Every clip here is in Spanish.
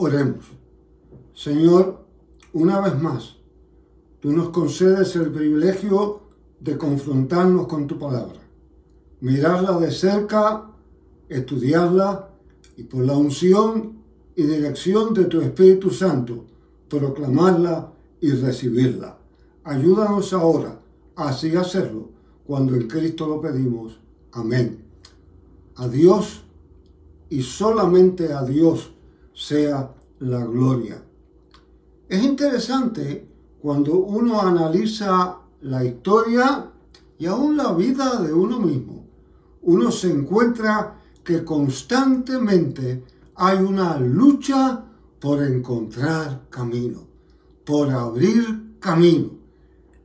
Oremos. Señor, una vez más, tú nos concedes el privilegio de confrontarnos con tu palabra, mirarla de cerca, estudiarla y por la unción y dirección de tu Espíritu Santo, proclamarla y recibirla. Ayúdanos ahora a así hacerlo cuando en Cristo lo pedimos. Amén. A Dios y solamente a Dios sea la gloria. Es interesante cuando uno analiza la historia y aún la vida de uno mismo. Uno se encuentra que constantemente hay una lucha por encontrar camino, por abrir camino.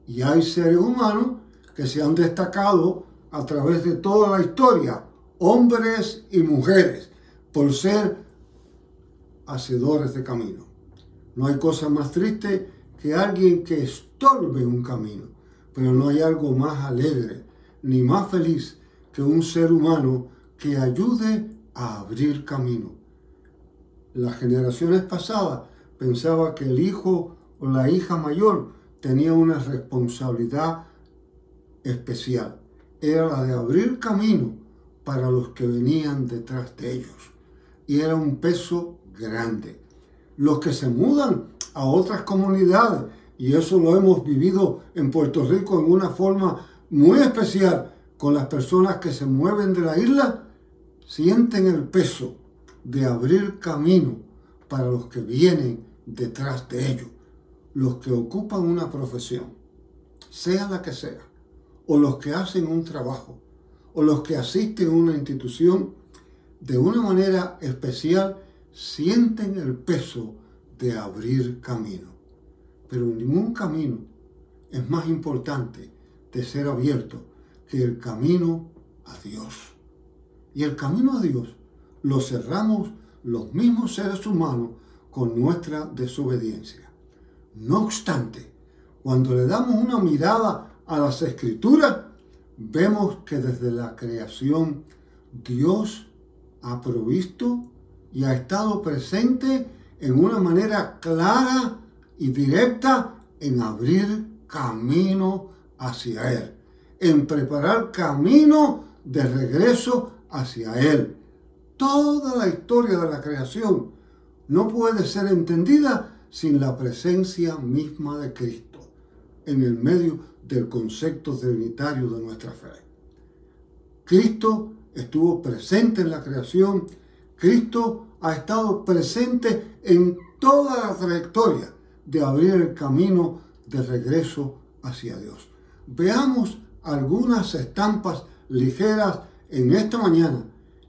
Y hay seres humanos que se han destacado a través de toda la historia, hombres y mujeres, por ser hacedores de camino. No hay cosa más triste que alguien que estorbe un camino, pero no hay algo más alegre ni más feliz que un ser humano que ayude a abrir camino. Las generaciones pasadas pensaba que el hijo o la hija mayor tenía una responsabilidad especial. Era la de abrir camino para los que venían detrás de ellos. Y era un peso grande. Los que se mudan a otras comunidades, y eso lo hemos vivido en Puerto Rico en una forma muy especial con las personas que se mueven de la isla, sienten el peso de abrir camino para los que vienen detrás de ellos, los que ocupan una profesión, sea la que sea, o los que hacen un trabajo, o los que asisten a una institución, de una manera especial sienten el peso de abrir camino. Pero ningún camino es más importante de ser abierto que el camino a Dios. Y el camino a Dios lo cerramos los mismos seres humanos con nuestra desobediencia. No obstante, cuando le damos una mirada a las escrituras, vemos que desde la creación Dios ha provisto y ha estado presente en una manera clara y directa en abrir camino hacia Él, en preparar camino de regreso hacia Él. Toda la historia de la creación no puede ser entendida sin la presencia misma de Cristo en el medio del concepto trinitario de nuestra fe. Cristo estuvo presente en la creación Cristo ha estado presente en toda la trayectoria de abrir el camino de regreso hacia Dios. Veamos algunas estampas ligeras en esta mañana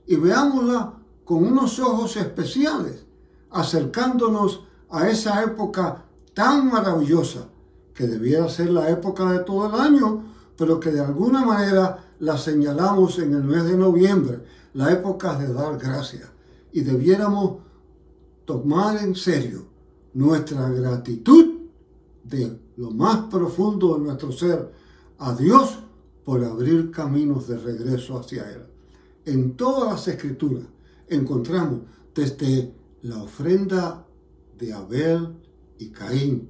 y veámosla con unos ojos especiales, acercándonos a esa época tan maravillosa que debiera ser la época de todo el año, pero que de alguna manera la señalamos en el mes de noviembre, la época de dar gracias y debiéramos tomar en serio nuestra gratitud de lo más profundo de nuestro ser a Dios por abrir caminos de regreso hacia Él. En todas las escrituras encontramos desde la ofrenda de Abel y Caín,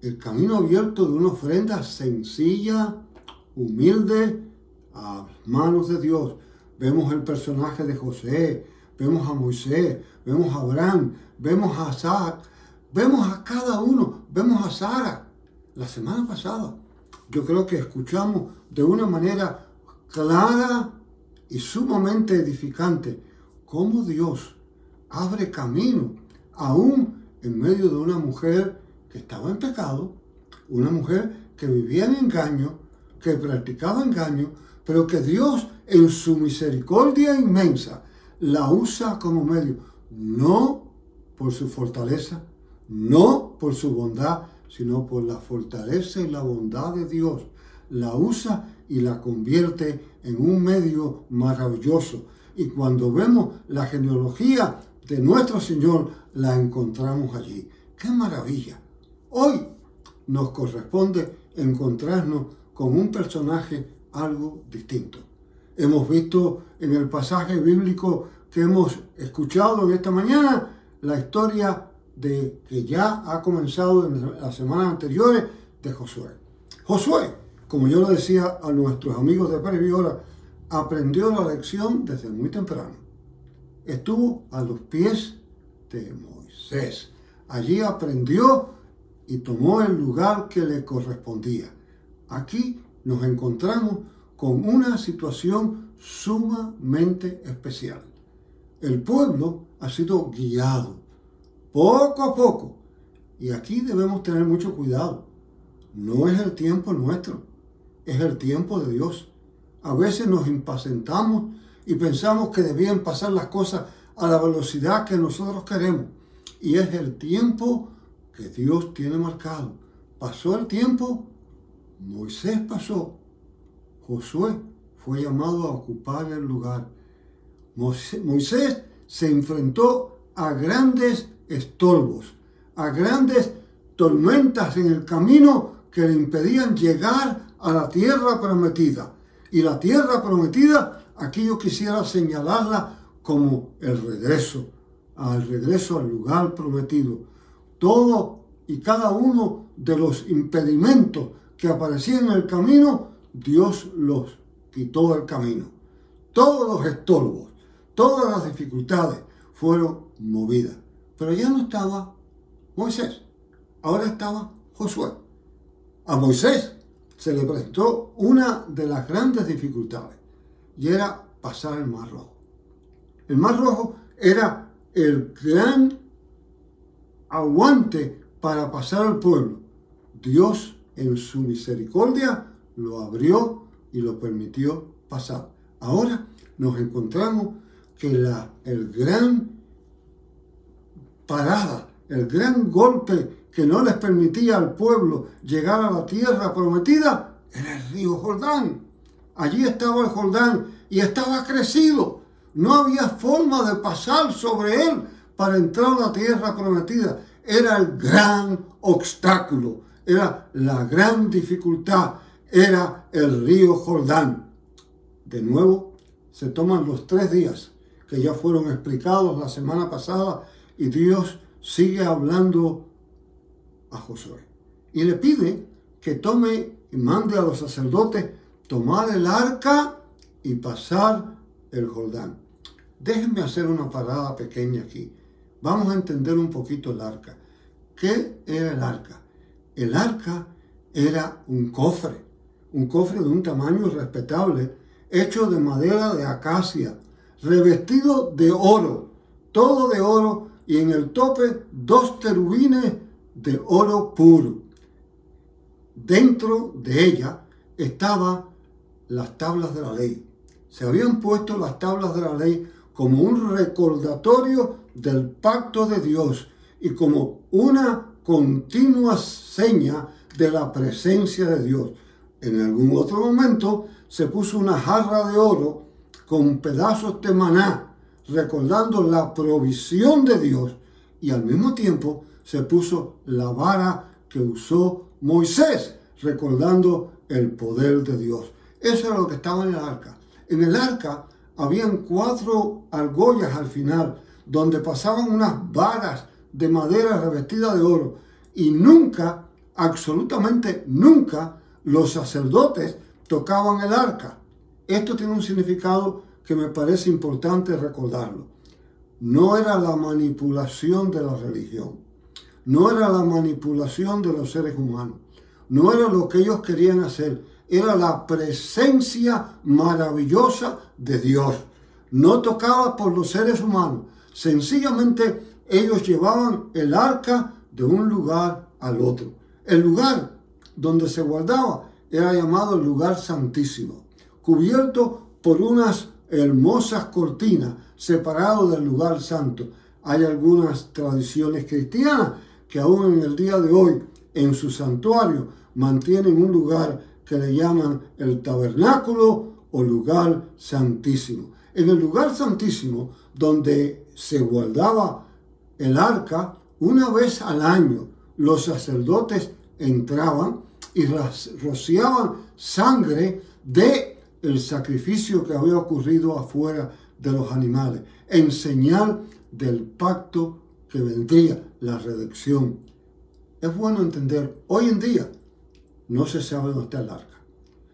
el camino abierto de una ofrenda sencilla, humilde, a manos de Dios, vemos el personaje de José, vemos a Moisés, vemos a Abraham, vemos a Isaac, vemos a cada uno, vemos a Sara. La semana pasada yo creo que escuchamos de una manera clara y sumamente edificante cómo Dios abre camino aún en medio de una mujer que estaba en pecado, una mujer que vivía en engaño, que practicaba engaño, pero que Dios en su misericordia inmensa la usa como medio, no por su fortaleza, no por su bondad, sino por la fortaleza y la bondad de Dios. La usa y la convierte en un medio maravilloso. Y cuando vemos la genealogía de nuestro Señor, la encontramos allí. ¡Qué maravilla! Hoy nos corresponde encontrarnos con un personaje algo distinto. Hemos visto en el pasaje bíblico que hemos escuchado en esta mañana, la historia de que ya ha comenzado en las semanas anteriores de Josué. Josué, como yo le decía a nuestros amigos de Previola, aprendió la lección desde muy temprano. Estuvo a los pies de Moisés. Allí aprendió y tomó el lugar que le correspondía. Aquí nos encontramos con una situación sumamente especial. El pueblo ha sido guiado poco a poco. Y aquí debemos tener mucho cuidado. No es el tiempo nuestro, es el tiempo de Dios. A veces nos impacientamos y pensamos que debían pasar las cosas a la velocidad que nosotros queremos. Y es el tiempo que Dios tiene marcado. Pasó el tiempo, Moisés pasó, Josué fue llamado a ocupar el lugar. Moisés se enfrentó a grandes estorbos, a grandes tormentas en el camino que le impedían llegar a la tierra prometida. Y la tierra prometida, aquí yo quisiera señalarla como el regreso, al regreso al lugar prometido. Todo y cada uno de los impedimentos que aparecían en el camino, Dios los quitó del camino. Todos los estorbos, todas las dificultades fueron movidas. Pero ya no estaba Moisés, ahora estaba Josué. A Moisés se le presentó una de las grandes dificultades y era pasar el Mar Rojo. El Mar Rojo era el gran aguante para pasar al pueblo. Dios en su misericordia lo abrió y lo permitió pasar. Ahora nos encontramos que la, el gran parada, el gran golpe que no les permitía al pueblo llegar a la tierra prometida era el río Jordán. Allí estaba el Jordán y estaba crecido. No había forma de pasar sobre él para entrar a la tierra prometida. Era el gran obstáculo, era la gran dificultad, era el río Jordán. De nuevo, se toman los tres días que ya fueron explicados la semana pasada y Dios sigue hablando a Josué. Y le pide que tome y mande a los sacerdotes tomar el arca y pasar el Jordán. Déjenme hacer una parada pequeña aquí. Vamos a entender un poquito el arca. ¿Qué era el arca? El arca era un cofre, un cofre de un tamaño respetable, hecho de madera de acacia, revestido de oro, todo de oro y en el tope dos terubines de oro puro. Dentro de ella estaban las tablas de la ley. Se habían puesto las tablas de la ley como un recordatorio del pacto de Dios y como una continua seña de la presencia de Dios. En algún otro momento se puso una jarra de oro con pedazos de maná recordando la provisión de Dios y al mismo tiempo se puso la vara que usó Moisés, recordando el poder de Dios. Eso era lo que estaba en el arca. En el arca habían cuatro argollas al final, donde pasaban unas varas de madera revestida de oro. Y nunca, absolutamente nunca, los sacerdotes tocaban el arca. Esto tiene un significado que me parece importante recordarlo. No era la manipulación de la religión, no era la manipulación de los seres humanos, no era lo que ellos querían hacer, era la presencia maravillosa de Dios. No tocaba por los seres humanos, sencillamente ellos llevaban el arca de un lugar al otro. El lugar donde se guardaba era llamado el lugar santísimo, cubierto por unas hermosas cortinas separadas del lugar santo. Hay algunas tradiciones cristianas que aún en el día de hoy en su santuario mantienen un lugar que le llaman el tabernáculo o lugar santísimo. En el lugar santísimo donde se guardaba el arca, una vez al año los sacerdotes entraban y rociaban sangre de el sacrificio que había ocurrido afuera de los animales, en señal del pacto que vendría, la redención. Es bueno entender, hoy en día no se sabe dónde está el arca.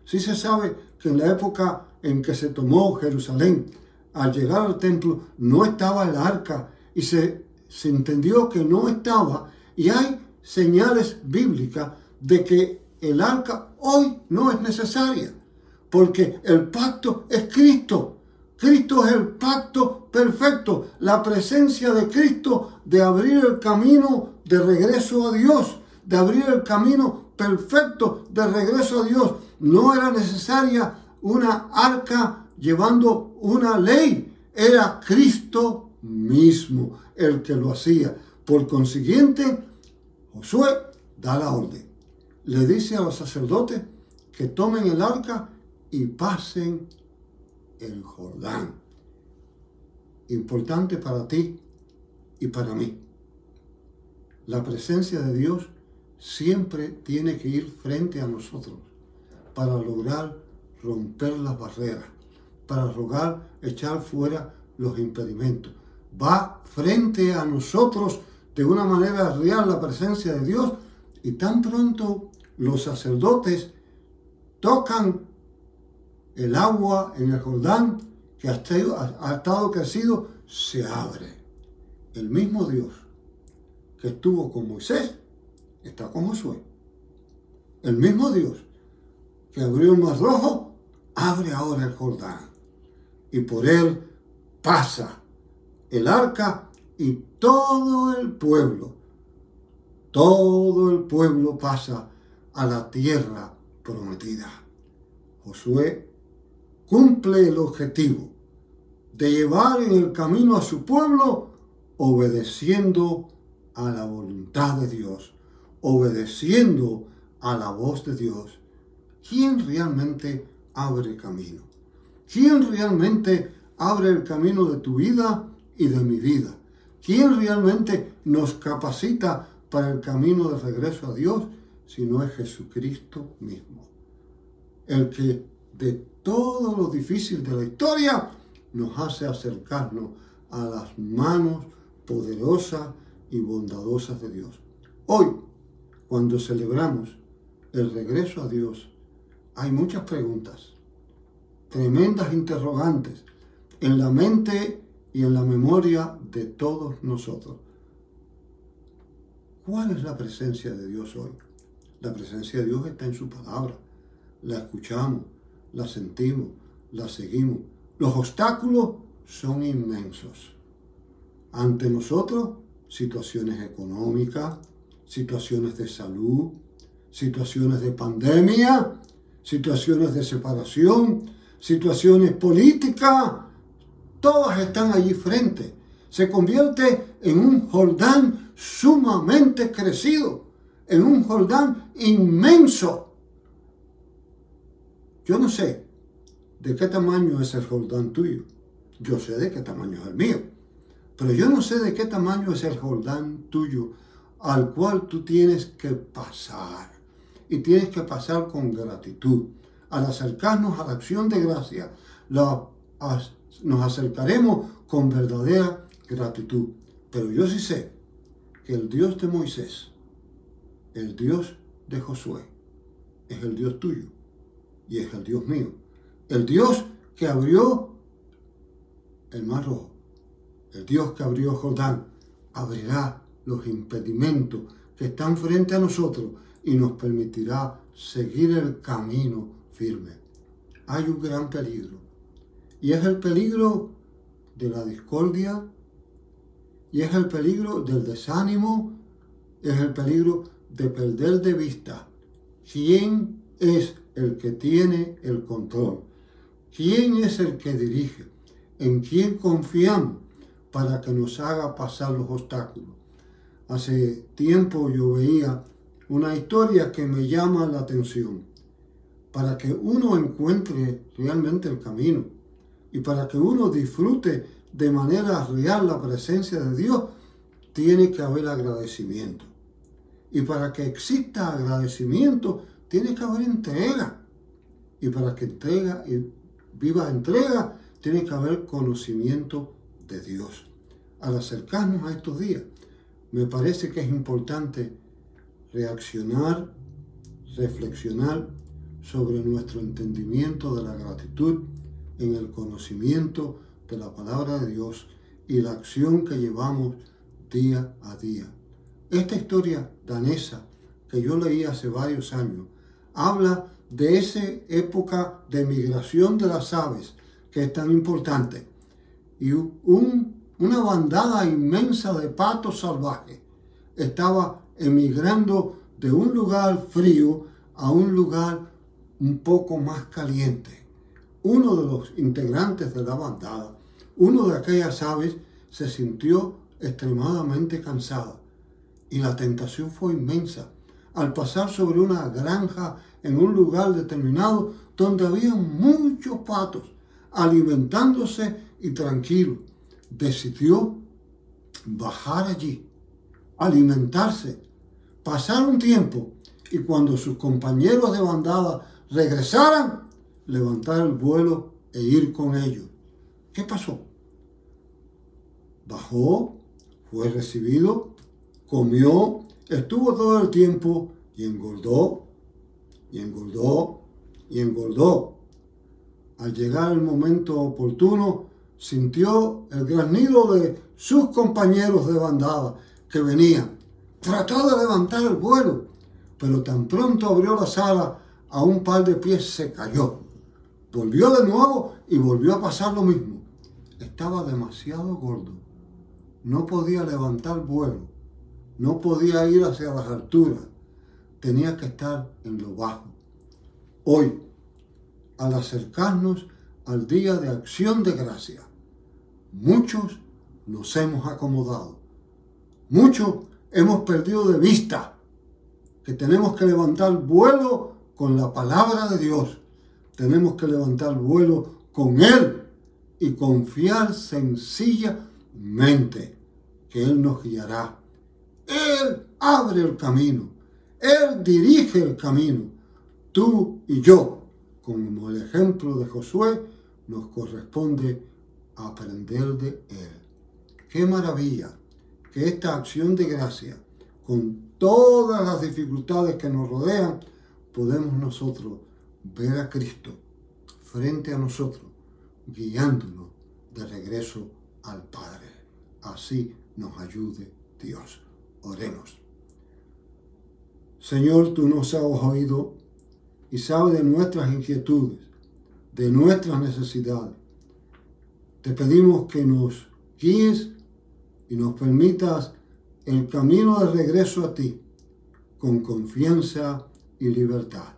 Sí se sabe que en la época en que se tomó Jerusalén, al llegar al templo, no estaba el arca y se, se entendió que no estaba y hay señales bíblicas de que el arca hoy no es necesaria, porque el pacto es Cristo. Cristo es el pacto perfecto, la presencia de Cristo de abrir el camino de regreso a Dios, de abrir el camino perfecto de regreso a Dios. No era necesaria una arca llevando una ley, era Cristo mismo el que lo hacía. Por consiguiente, Josué da la orden. Le dice a los sacerdotes que tomen el arca y pasen el Jordán. Importante para ti y para mí. La presencia de Dios siempre tiene que ir frente a nosotros para lograr romper las barreras, para lograr echar fuera los impedimentos. Va frente a nosotros de una manera real la presencia de Dios y tan pronto los sacerdotes tocan el agua en el Jordán que ha estado, crecido, se abre. El mismo Dios que estuvo con Moisés está con Josué. El mismo Dios que abrió el mar rojo, abre ahora el Jordán. Y por él pasa el arca y todo el pueblo, todo el pueblo pasa a la tierra prometida. Josué cumple el objetivo de llevar en el camino a su pueblo obedeciendo a la voluntad de Dios, obedeciendo a la voz de Dios. ¿Quién realmente abre camino? ¿Quién realmente abre el camino de tu vida y de mi vida? ¿Quién realmente nos capacita para el camino de regreso a Dios si no es Jesucristo mismo? El que de todo lo difícil de la historia nos hace acercarnos a las manos poderosas y bondadosas de Dios. Hoy, cuando celebramos el regreso a Dios, hay muchas preguntas, tremendas interrogantes en la mente y en la memoria de todos nosotros. ¿Cuál es la presencia de Dios hoy? La presencia de Dios está en su palabra. La escuchamos, la sentimos, la seguimos. Los obstáculos son inmensos. Ante nosotros, situaciones económicas, situaciones de salud, situaciones de pandemia, situaciones de separación, situaciones políticas, todas están allí frente. Se convierte en un Jordán sumamente crecido, en un Jordán inmenso. Yo no sé de qué tamaño es el Jordán tuyo. Yo sé de qué tamaño es el mío. Pero yo no sé de qué tamaño es el Jordán tuyo al cual tú tienes que pasar. Y tienes que pasar con gratitud. Al acercarnos a la acción de gracia, la nos acercaremos con verdadera gratitud. Pero yo sí sé que el Dios de Moisés, el Dios de Josué, es el Dios tuyo y es el Dios mío. El Dios que abrió el mar rojo, el Dios que abrió Jordán, abrirá los impedimentos que están frente a nosotros y nos permitirá seguir el camino firme. Hay un gran peligro y es el peligro de la discordia, y es el peligro del desánimo, es el peligro de perder de vista quién es el que tiene el control, quién es el que dirige, en quién confiamos para que nos haga pasar los obstáculos. Hace tiempo yo veía una historia que me llama la atención, para que uno encuentre realmente el camino y para que uno disfrute de manera real la presencia de Dios, tiene que haber agradecimiento. Y para que exista agradecimiento, tiene que haber entrega. Y para que entrega y viva entrega, tiene que haber conocimiento de Dios. Al acercarnos a estos días, me parece que es importante reaccionar, reflexionar sobre nuestro entendimiento de la gratitud en el conocimiento de la palabra de Dios y la acción que llevamos día a día. Esta historia danesa que yo leí hace varios años habla de esa época de migración de las aves que es tan importante y una bandada inmensa de patos salvajes estaba emigrando de un lugar frío a un lugar un poco más caliente. Uno de los integrantes de la bandada, uno de aquellas aves, se sintió extremadamente cansado y la tentación fue inmensa al pasar sobre una granja en un lugar determinado donde había muchos patos alimentándose y tranquilo. Decidió bajar allí, alimentarse, pasar un tiempo y cuando sus compañeros de bandada regresaran, levantar el vuelo e ir con ellos. ¿Qué pasó? Bajó, fue recibido, comió, estuvo todo el tiempo y engordó, y engordó, y engordó. Al llegar el momento oportuno, sintió el granido de sus compañeros de bandada que venían. Trató de levantar el vuelo, pero tan pronto abrió la sala a un par de pies se cayó. Volvió de nuevo y volvió a pasar lo mismo. Estaba demasiado gordo. No podía levantar vuelo. No podía ir hacia las alturas. Tenía que estar en lo bajo. Hoy, al acercarnos al día de acción de gracia, muchos nos hemos acomodado. Muchos hemos perdido de vista que tenemos que levantar vuelo con la palabra de Dios. Tenemos que levantar vuelo con Él y confiar sencillamente que Él nos guiará. Él abre el camino. Él dirige el camino. Tú y yo, como el ejemplo de Josué, nos corresponde aprender de Él. Qué maravilla que esta acción de gracia, con todas las dificultades que nos rodean, podemos nosotros ver a Cristo frente a nosotros, guiándonos de regreso al Padre. Así nos ayude Dios. Oremos. Señor, tú nos has oído y sabes de nuestras inquietudes, de nuestras necesidades. Te pedimos que nos guíes y nos permitas el camino de regreso a ti con confianza y libertad.